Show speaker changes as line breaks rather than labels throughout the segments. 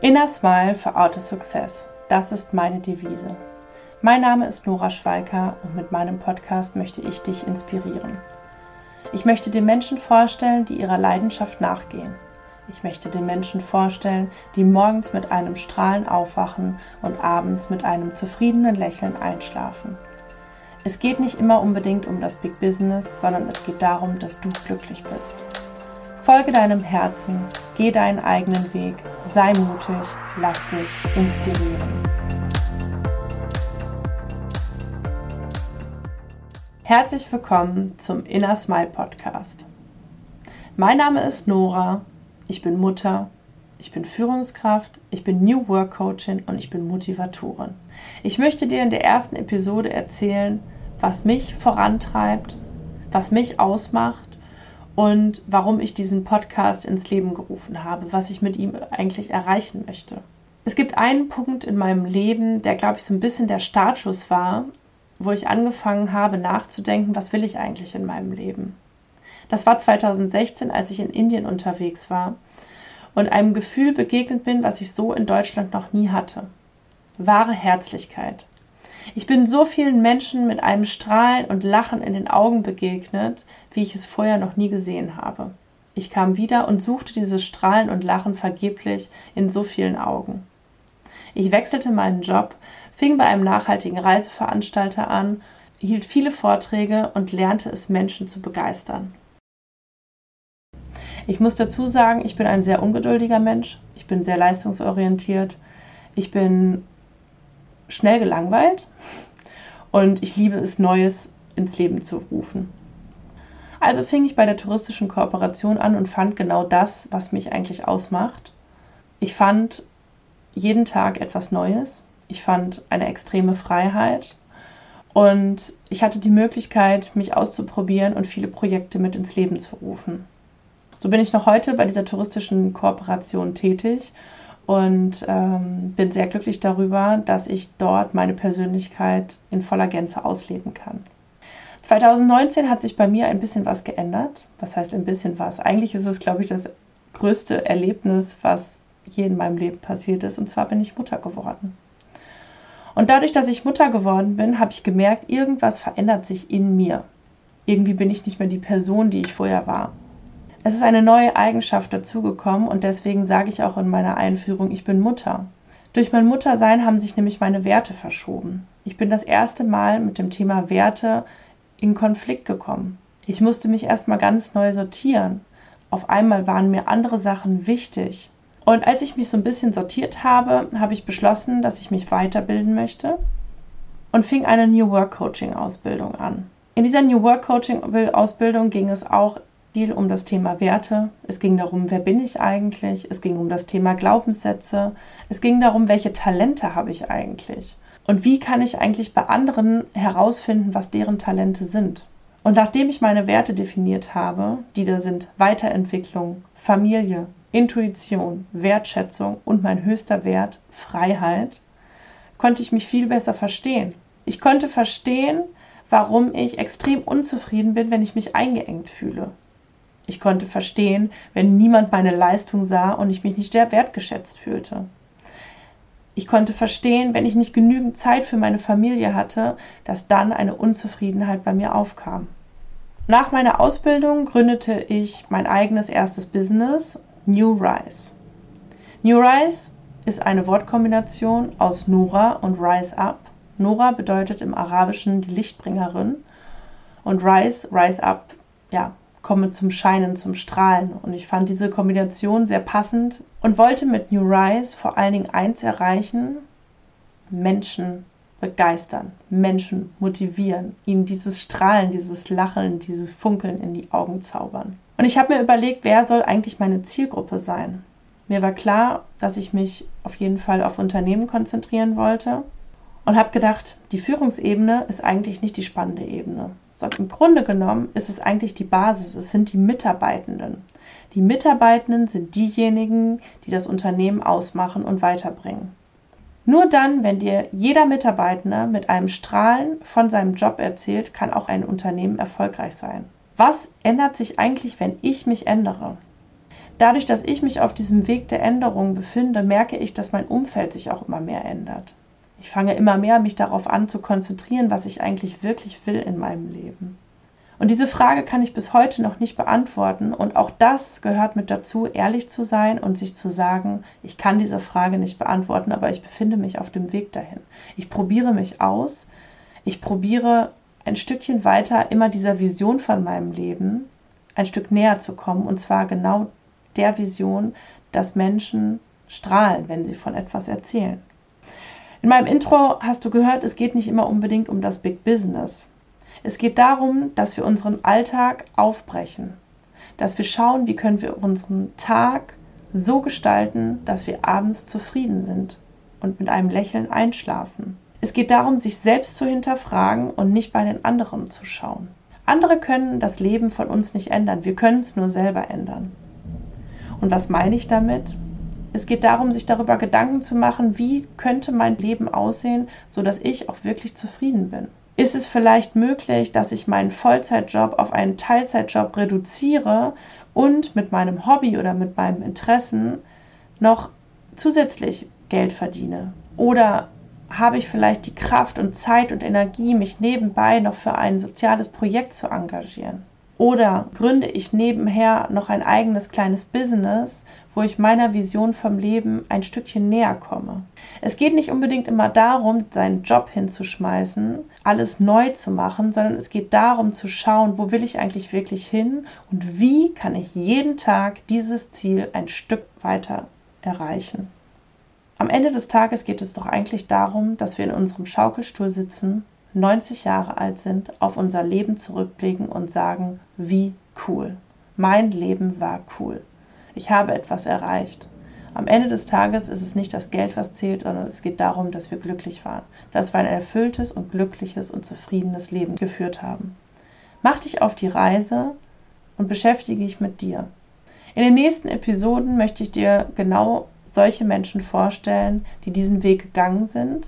Inner Smile for Outer Success. Das ist meine Devise. Mein Name ist Nora Schweiker und mit meinem Podcast möchte ich dich inspirieren. Ich möchte dir Menschen vorstellen, die ihrer Leidenschaft nachgehen. Ich möchte dir Menschen vorstellen, die morgens mit einem Strahlen aufwachen und abends mit einem zufriedenen Lächeln einschlafen. Es geht nicht immer unbedingt um das Big Business, sondern es geht darum, dass du glücklich bist. Folge deinem Herzen, geh deinen eigenen Weg, sei mutig, lass dich inspirieren. Herzlich willkommen zum Inner Smile Podcast. Mein Name ist Nora, ich bin Mutter, ich bin Führungskraft, ich bin New Work Coachin und ich bin Motivatorin. Ich möchte dir in der ersten Episode erzählen, was mich vorantreibt, was mich ausmacht und warum ich diesen Podcast ins Leben gerufen habe, was ich mit ihm eigentlich erreichen möchte. Es gibt einen Punkt in meinem Leben, der, glaube ich, so ein bisschen der Startschuss war, wo ich angefangen habe nachzudenken, was will ich eigentlich in meinem Leben. Das war 2016, als ich in Indien unterwegs war und einem Gefühl begegnet bin, was ich so in Deutschland noch nie hatte. Wahre Herzlichkeit. Ich bin so vielen Menschen mit einem Strahlen und Lachen in den Augen begegnet, wie ich es vorher noch nie gesehen habe. Ich kam wieder und suchte dieses Strahlen und Lachen vergeblich in so vielen Augen. Ich wechselte meinen Job, fing bei einem nachhaltigen Reiseveranstalter an, hielt viele Vorträge und lernte es, Menschen zu begeistern. Ich muss dazu sagen, ich bin ein sehr ungeduldiger Mensch, ich bin sehr leistungsorientiert, ich bin schnell gelangweilt und ich liebe es, Neues ins Leben zu rufen. Also fing ich bei der touristischen Kooperation an und fand genau das, was mich eigentlich ausmacht. Ich fand jeden Tag etwas Neues. Ich fand eine extreme Freiheit und ich hatte die Möglichkeit, mich auszuprobieren und viele Projekte mit ins Leben zu rufen. So bin ich noch heute bei dieser touristischen Kooperation tätig und ähm, bin sehr glücklich darüber, dass ich dort meine Persönlichkeit in voller Gänze ausleben kann. 2019 hat sich bei mir ein bisschen was geändert. Was heißt ein bisschen was? Eigentlich ist es, glaube ich, das größte Erlebnis, was je in meinem Leben passiert ist. Und zwar bin ich Mutter geworden. Und dadurch, dass ich Mutter geworden bin, habe ich gemerkt, irgendwas verändert sich in mir. Irgendwie bin ich nicht mehr die Person, die ich vorher war. Es ist eine neue Eigenschaft dazugekommen und deswegen sage ich auch in meiner Einführung, ich bin Mutter. Durch mein Muttersein haben sich nämlich meine Werte verschoben. Ich bin das erste Mal mit dem Thema Werte in Konflikt gekommen. Ich musste mich erstmal ganz neu sortieren. Auf einmal waren mir andere Sachen wichtig. Und als ich mich so ein bisschen sortiert habe, habe ich beschlossen, dass ich mich weiterbilden möchte und fing eine New Work Coaching Ausbildung an. In dieser New Work Coaching Ausbildung ging es auch viel um das Thema Werte. Es ging darum, wer bin ich eigentlich? Es ging um das Thema Glaubenssätze. Es ging darum, welche Talente habe ich eigentlich? Und wie kann ich eigentlich bei anderen herausfinden, was deren Talente sind? Und nachdem ich meine Werte definiert habe, die da sind Weiterentwicklung, Familie, Intuition, Wertschätzung und mein höchster Wert, Freiheit, konnte ich mich viel besser verstehen. Ich konnte verstehen, warum ich extrem unzufrieden bin, wenn ich mich eingeengt fühle. Ich konnte verstehen, wenn niemand meine Leistung sah und ich mich nicht sehr wertgeschätzt fühlte. Ich konnte verstehen, wenn ich nicht genügend Zeit für meine Familie hatte, dass dann eine Unzufriedenheit bei mir aufkam. Nach meiner Ausbildung gründete ich mein eigenes erstes Business, New Rise. New Rise ist eine Wortkombination aus Nora und Rise Up. Nora bedeutet im Arabischen die Lichtbringerin und Rise, Rise Up, ja, komme zum Scheinen, zum Strahlen. Und ich fand diese Kombination sehr passend und wollte mit New Rise vor allen Dingen eins erreichen, Menschen begeistern, Menschen motivieren, ihnen dieses Strahlen, dieses Lachen, dieses Funkeln in die Augen zaubern. Und ich habe mir überlegt, wer soll eigentlich meine Zielgruppe sein? Mir war klar, dass ich mich auf jeden Fall auf Unternehmen konzentrieren wollte und habe gedacht, die Führungsebene ist eigentlich nicht die spannende Ebene. Sondern im Grunde genommen ist es eigentlich die Basis, es sind die Mitarbeitenden. Die Mitarbeitenden sind diejenigen, die das Unternehmen ausmachen und weiterbringen. Nur dann, wenn dir jeder Mitarbeitende mit einem Strahlen von seinem Job erzählt, kann auch ein Unternehmen erfolgreich sein. Was ändert sich eigentlich, wenn ich mich ändere? Dadurch, dass ich mich auf diesem Weg der Änderung befinde, merke ich, dass mein Umfeld sich auch immer mehr ändert. Ich fange immer mehr, mich darauf an zu konzentrieren, was ich eigentlich wirklich will in meinem Leben. Und diese Frage kann ich bis heute noch nicht beantworten. Und auch das gehört mit dazu, ehrlich zu sein und sich zu sagen, ich kann diese Frage nicht beantworten, aber ich befinde mich auf dem Weg dahin. Ich probiere mich aus. Ich probiere ein Stückchen weiter immer dieser Vision von meinem Leben ein Stück näher zu kommen. Und zwar genau der Vision, dass Menschen strahlen, wenn sie von etwas erzählen. In meinem Intro hast du gehört, es geht nicht immer unbedingt um das Big Business. Es geht darum, dass wir unseren Alltag aufbrechen, dass wir schauen, wie können wir unseren Tag so gestalten, dass wir abends zufrieden sind und mit einem Lächeln einschlafen. Es geht darum, sich selbst zu hinterfragen und nicht bei den anderen zu schauen. Andere können das Leben von uns nicht ändern, wir können es nur selber ändern. Und was meine ich damit? Es geht darum, sich darüber Gedanken zu machen, wie könnte mein Leben aussehen, sodass ich auch wirklich zufrieden bin. Ist es vielleicht möglich, dass ich meinen Vollzeitjob auf einen Teilzeitjob reduziere und mit meinem Hobby oder mit meinem Interessen noch zusätzlich Geld verdiene? Oder habe ich vielleicht die Kraft und Zeit und Energie, mich nebenbei noch für ein soziales Projekt zu engagieren? Oder gründe ich nebenher noch ein eigenes kleines Business, wo ich meiner Vision vom Leben ein Stückchen näher komme? Es geht nicht unbedingt immer darum, seinen Job hinzuschmeißen, alles neu zu machen, sondern es geht darum zu schauen, wo will ich eigentlich wirklich hin und wie kann ich jeden Tag dieses Ziel ein Stück weiter erreichen. Am Ende des Tages geht es doch eigentlich darum, dass wir in unserem Schaukelstuhl sitzen 90 Jahre alt sind, auf unser Leben zurückblicken und sagen, wie cool. Mein Leben war cool. Ich habe etwas erreicht. Am Ende des Tages ist es nicht das Geld, was zählt, sondern es geht darum, dass wir glücklich waren, dass wir ein erfülltes und glückliches und zufriedenes Leben geführt haben. Mach dich auf die Reise und beschäftige dich mit dir. In den nächsten Episoden möchte ich dir genau solche Menschen vorstellen, die diesen Weg gegangen sind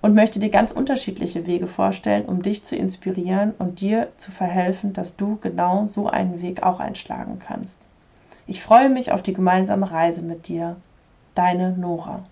und möchte dir ganz unterschiedliche Wege vorstellen, um dich zu inspirieren und dir zu verhelfen, dass du genau so einen Weg auch einschlagen kannst. Ich freue mich auf die gemeinsame Reise mit dir. Deine Nora.